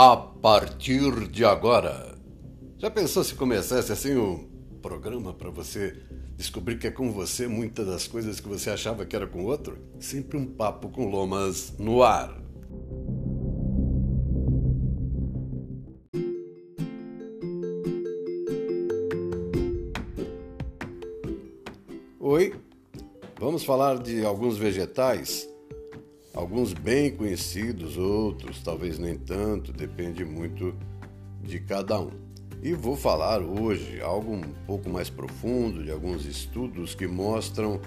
a partir de agora. Já pensou se começasse assim um programa para você descobrir que é com você muitas das coisas que você achava que era com outro? Sempre um papo com lomas no ar. Oi, vamos falar de alguns vegetais Alguns bem conhecidos, outros talvez nem tanto, depende muito de cada um. E vou falar hoje algo um pouco mais profundo de alguns estudos que mostram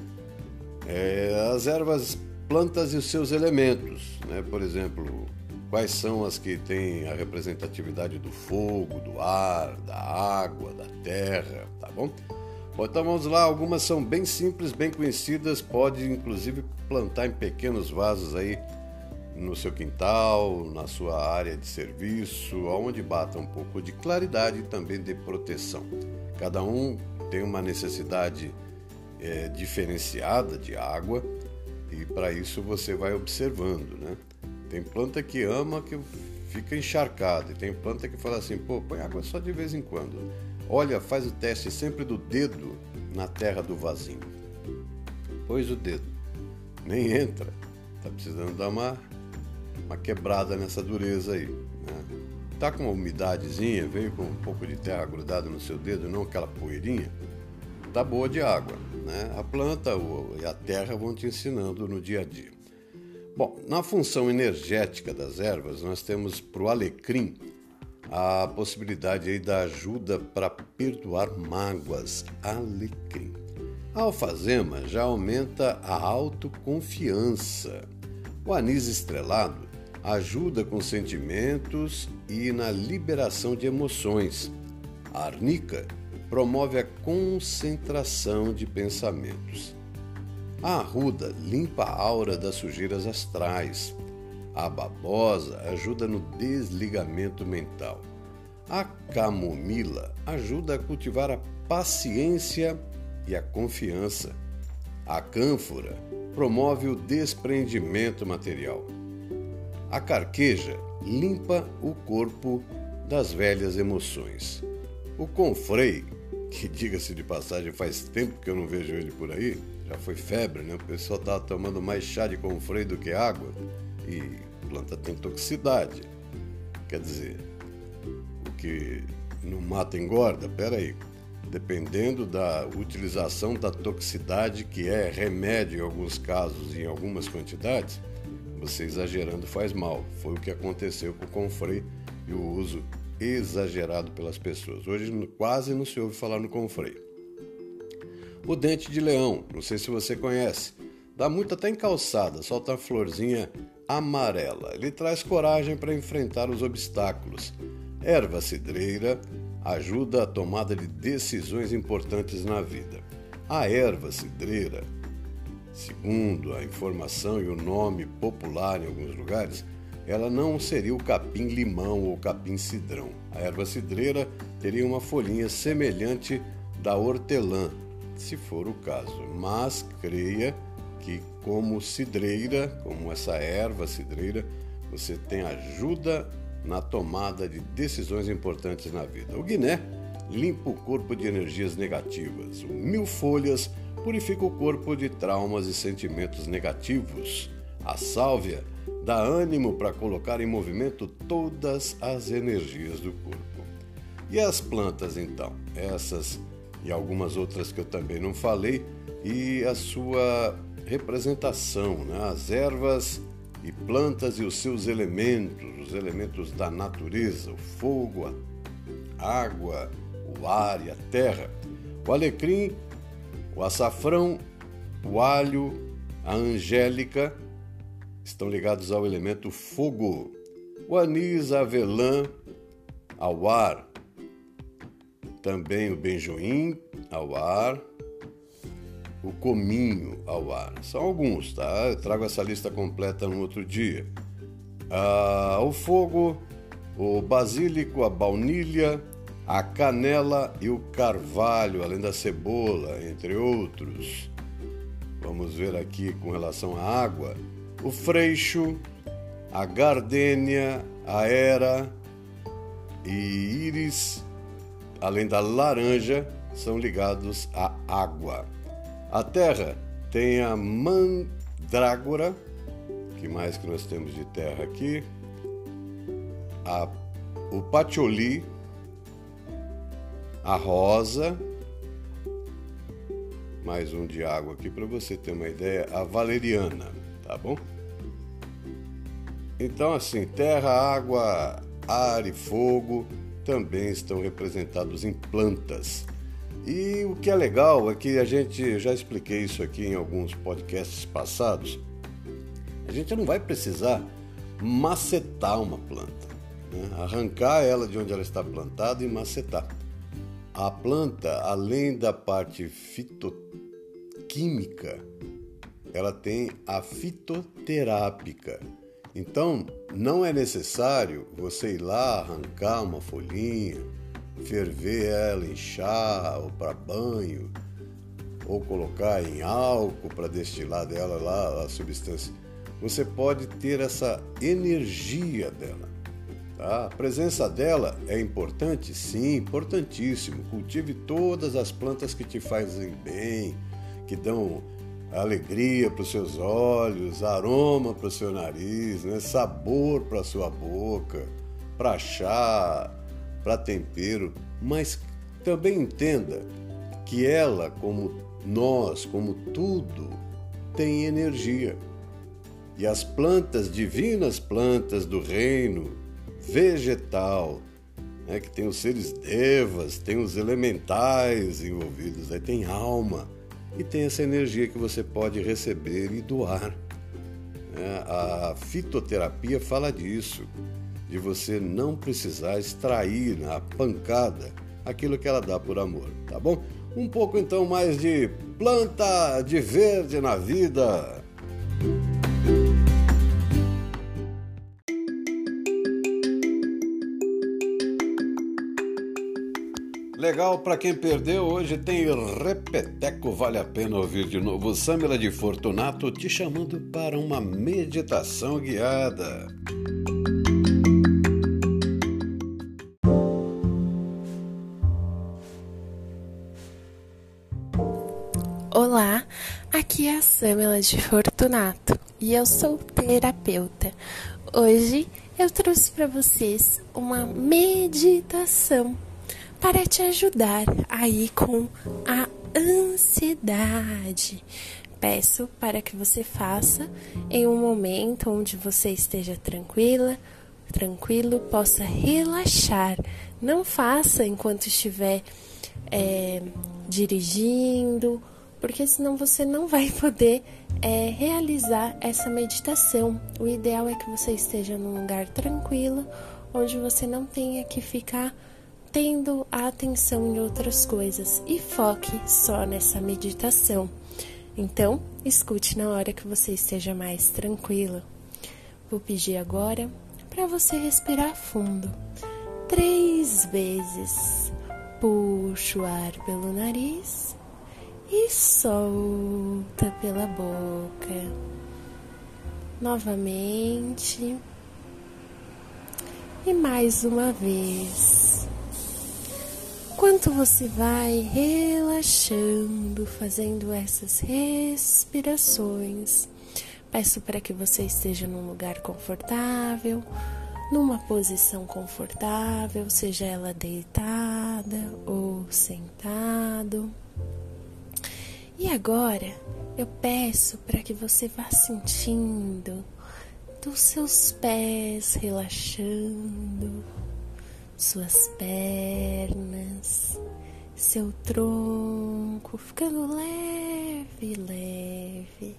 é, as ervas, plantas e os seus elementos. Né? Por exemplo, quais são as que têm a representatividade do fogo, do ar, da água, da terra, tá bom? Então vamos lá, algumas são bem simples, bem conhecidas, pode inclusive plantar em pequenos vasos aí no seu quintal, na sua área de serviço, onde bata um pouco de claridade e também de proteção. Cada um tem uma necessidade é, diferenciada de água e para isso você vai observando, né? Tem planta que ama que fica encharcada e tem planta que fala assim, pô, põe água só de vez em quando. Olha, faz o teste sempre do dedo na terra do vasinho. Pôs o dedo, nem entra. Tá precisando dar uma, uma quebrada nessa dureza aí. Né? Tá com uma umidadezinha, veio com um pouco de terra grudada no seu dedo, não aquela poeirinha. Tá boa de água. Né? A planta e a terra vão te ensinando no dia a dia. Bom, na função energética das ervas, nós temos para o alecrim a possibilidade aí da ajuda para perdoar mágoas, alecrim. A alfazema já aumenta a autoconfiança. O anis estrelado ajuda com sentimentos e na liberação de emoções. A arnica promove a concentração de pensamentos. A arruda limpa a aura das sujeiras astrais. A babosa ajuda no desligamento mental. A camomila ajuda a cultivar a paciência e a confiança. A cânfora promove o desprendimento material. A carqueja limpa o corpo das velhas emoções. O confrei, que diga-se de passagem, faz tempo que eu não vejo ele por aí, já foi febre, né? O pessoal estava tomando mais chá de confrei do que água e planta tem toxicidade. Quer dizer, o que não mata engorda? Pera aí. Dependendo da utilização da toxicidade, que é remédio em alguns casos em algumas quantidades, você exagerando faz mal. Foi o que aconteceu com o confrei e o uso exagerado pelas pessoas. Hoje quase não se ouve falar no confrei. O dente de leão, não sei se você conhece, dá muito até em calçada, solta a florzinha amarela. Ele traz coragem para enfrentar os obstáculos. Erva cidreira ajuda a tomada de decisões importantes na vida. A erva cidreira, segundo a informação e o nome popular em alguns lugares, ela não seria o capim-limão ou capim-cidrão. A erva cidreira teria uma folhinha semelhante da hortelã, se for o caso, mas creia que como cidreira, como essa erva cidreira, você tem ajuda na tomada de decisões importantes na vida. O guiné limpa o corpo de energias negativas. O mil folhas purifica o corpo de traumas e sentimentos negativos. A sálvia dá ânimo para colocar em movimento todas as energias do corpo. E as plantas, então? Essas e algumas outras que eu também não falei, e a sua representação, né? as ervas e plantas e os seus elementos, os elementos da natureza, o fogo, a água, o ar e a terra, o alecrim, o açafrão, o alho, a angélica estão ligados ao elemento fogo, o anis, a avelã, ao ar, também o benjoim ao ar, o cominho ao ar. São alguns, tá? Eu trago essa lista completa no outro dia. Ah, o fogo, o basílico, a baunilha, a canela e o carvalho, além da cebola, entre outros. Vamos ver aqui com relação à água: o freixo, a gardênia, a era, e íris, além da laranja, são ligados à água. A terra tem a mandrágora, que mais que nós temos de terra aqui? A, o patchouli, a rosa, mais um de água aqui para você ter uma ideia, a valeriana, tá bom? Então, assim, terra, água, ar e fogo também estão representados em plantas. E o que é legal é que a gente, já expliquei isso aqui em alguns podcasts passados, a gente não vai precisar macetar uma planta, né? arrancar ela de onde ela está plantada e macetar. A planta, além da parte fitoquímica, ela tem a fitoterápica então, não é necessário você ir lá arrancar uma folhinha, ferver ela em chá ou para banho, ou colocar em álcool para destilar dela lá a substância. Você pode ter essa energia dela. Tá? A presença dela é importante? Sim, importantíssimo. Cultive todas as plantas que te fazem bem, que dão alegria para os seus olhos, aroma para o seu nariz, né? sabor para a sua boca, para chá, para tempero, mas também entenda que ela, como nós, como tudo, tem energia. E as plantas, divinas plantas do reino vegetal, né, que tem os seres devas, tem os elementais envolvidos, aí tem alma e tem essa energia que você pode receber e doar. É, a fitoterapia fala disso, de você não precisar extrair na pancada aquilo que ela dá por amor, tá bom? Um pouco então mais de planta de verde na vida. Legal, para quem perdeu, hoje tem Repeteco, vale a pena ouvir de novo. Samila de Fortunato te chamando para uma meditação guiada. De Fortunato e eu sou terapeuta. Hoje eu trouxe para vocês uma meditação para te ajudar aí com a ansiedade. Peço para que você faça em um momento onde você esteja tranquila, tranquilo, possa relaxar. Não faça enquanto estiver é, dirigindo, porque senão você não vai poder é, realizar essa meditação. O ideal é que você esteja num lugar tranquilo, onde você não tenha que ficar tendo a atenção em outras coisas e foque só nessa meditação. Então, escute na hora que você esteja mais tranquilo. Vou pedir agora para você respirar fundo, três vezes. Puxa o ar pelo nariz e solta pela boca. Novamente. E mais uma vez. Enquanto você vai relaxando, fazendo essas respirações, peço para que você esteja num lugar confortável, numa posição confortável, seja ela deitada ou sentado. E agora eu peço para que você vá sentindo dos seus pés relaxando suas pernas, seu tronco ficando leve, leve,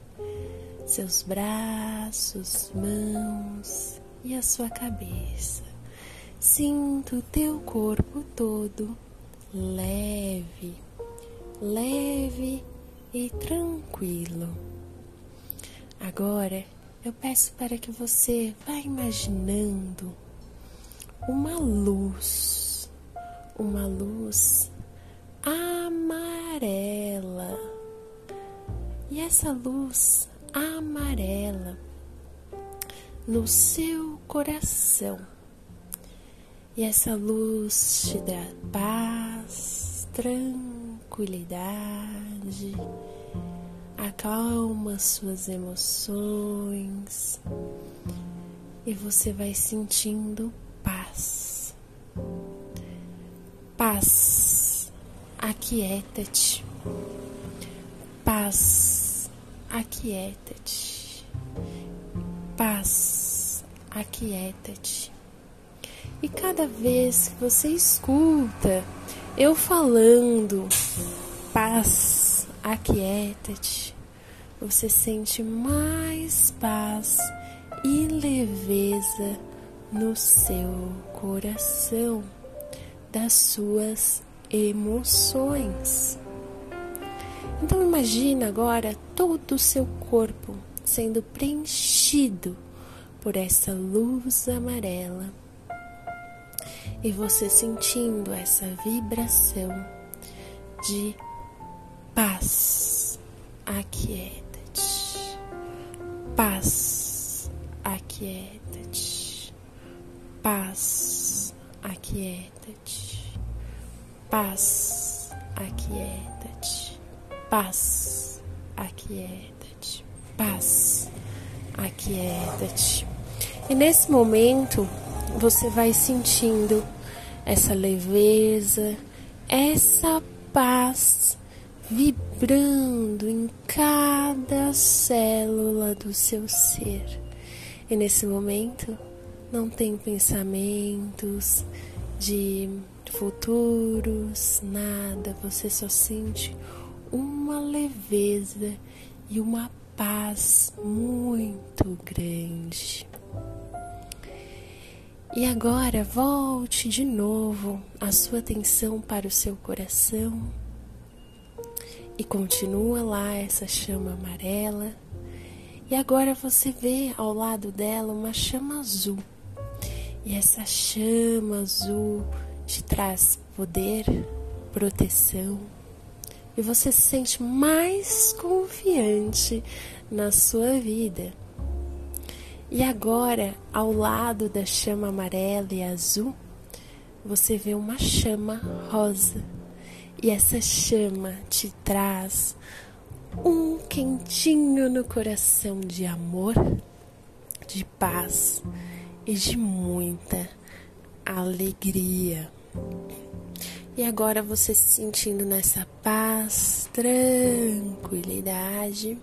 seus braços, mãos e a sua cabeça. Sinto o teu corpo todo leve, leve e tranquilo. Agora eu peço para que você vá imaginando uma luz, uma luz amarela. E essa luz amarela no seu coração E essa luz te dá paz, tranquilidade, acalma suas emoções e você vai sentindo paz. Paz, aquieta-te. Paz, aquieta-te. Paz, aquieta-te. E cada vez que você escuta eu falando, paz, aquieta-te, você sente mais paz e leveza no seu coração, das suas emoções. Então imagina agora todo o seu corpo sendo preenchido por essa luz amarela e você sentindo essa vibração de paz. Aquieta-te. Paz aquieta-te. Paz, aquieta-te. Paz, aquieta-te. Paz, aquieta-te. Paz, aquieta-te. E nesse momento você vai sentindo essa leveza, essa paz vibrando em cada célula do seu ser. E nesse momento não tem pensamentos de futuros, nada, você só sente uma leveza e uma paz muito grande. E agora volte de novo a sua atenção para o seu coração e continua lá essa chama amarela e agora você vê ao lado dela uma chama azul. E essa chama azul te traz poder, proteção. E você se sente mais confiante na sua vida. E agora, ao lado da chama amarela e azul, você vê uma chama rosa. E essa chama te traz um quentinho no coração de amor, de paz e de muita alegria. E agora você se sentindo nessa paz, tranquilidade,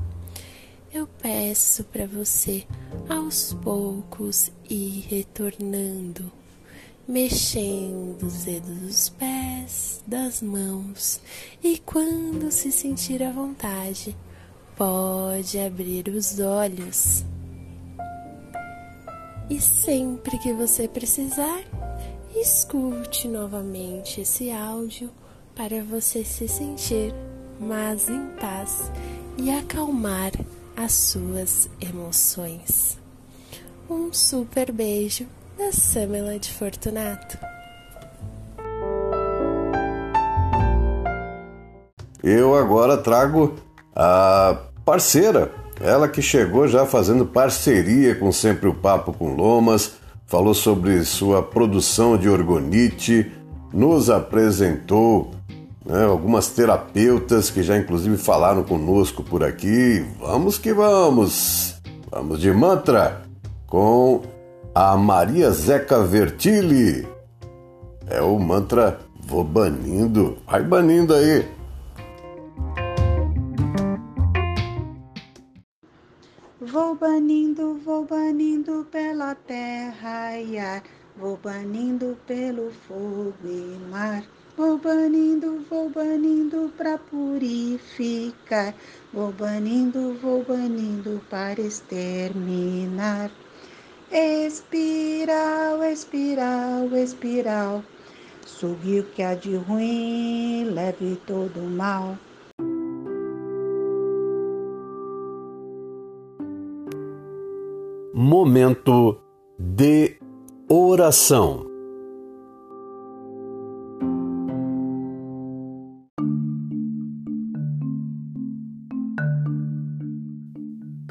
eu peço para você aos poucos ir retornando mexendo os dedos dos pés, das mãos e quando se sentir à vontade, pode abrir os olhos. E sempre que você precisar, escute novamente esse áudio para você se sentir mais em paz e acalmar as suas emoções. Um super beijo da Samela de Fortunato. Eu agora trago a parceira, ela que chegou já fazendo parceria com Sempre o Papo com Lomas, falou sobre sua produção de orgonite, nos apresentou né, algumas terapeutas que já inclusive falaram conosco por aqui. Vamos que vamos! Vamos de mantra com a Maria Zeca Vertilli. É o mantra vou banindo. Vai banindo aí. Vou banindo, vou banindo pela terra e ar, vou banindo pelo fogo e mar. Vou banindo, vou banindo para purificar, vou banindo, vou banindo para exterminar. Espiral, espiral, espiral. Sugue o que há de ruim, leve todo o mal. Momento de oração.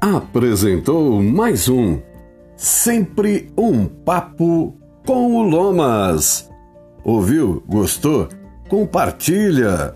apresentou mais um Sempre um Papo com o Lomas. Ouviu? Gostou? Compartilha!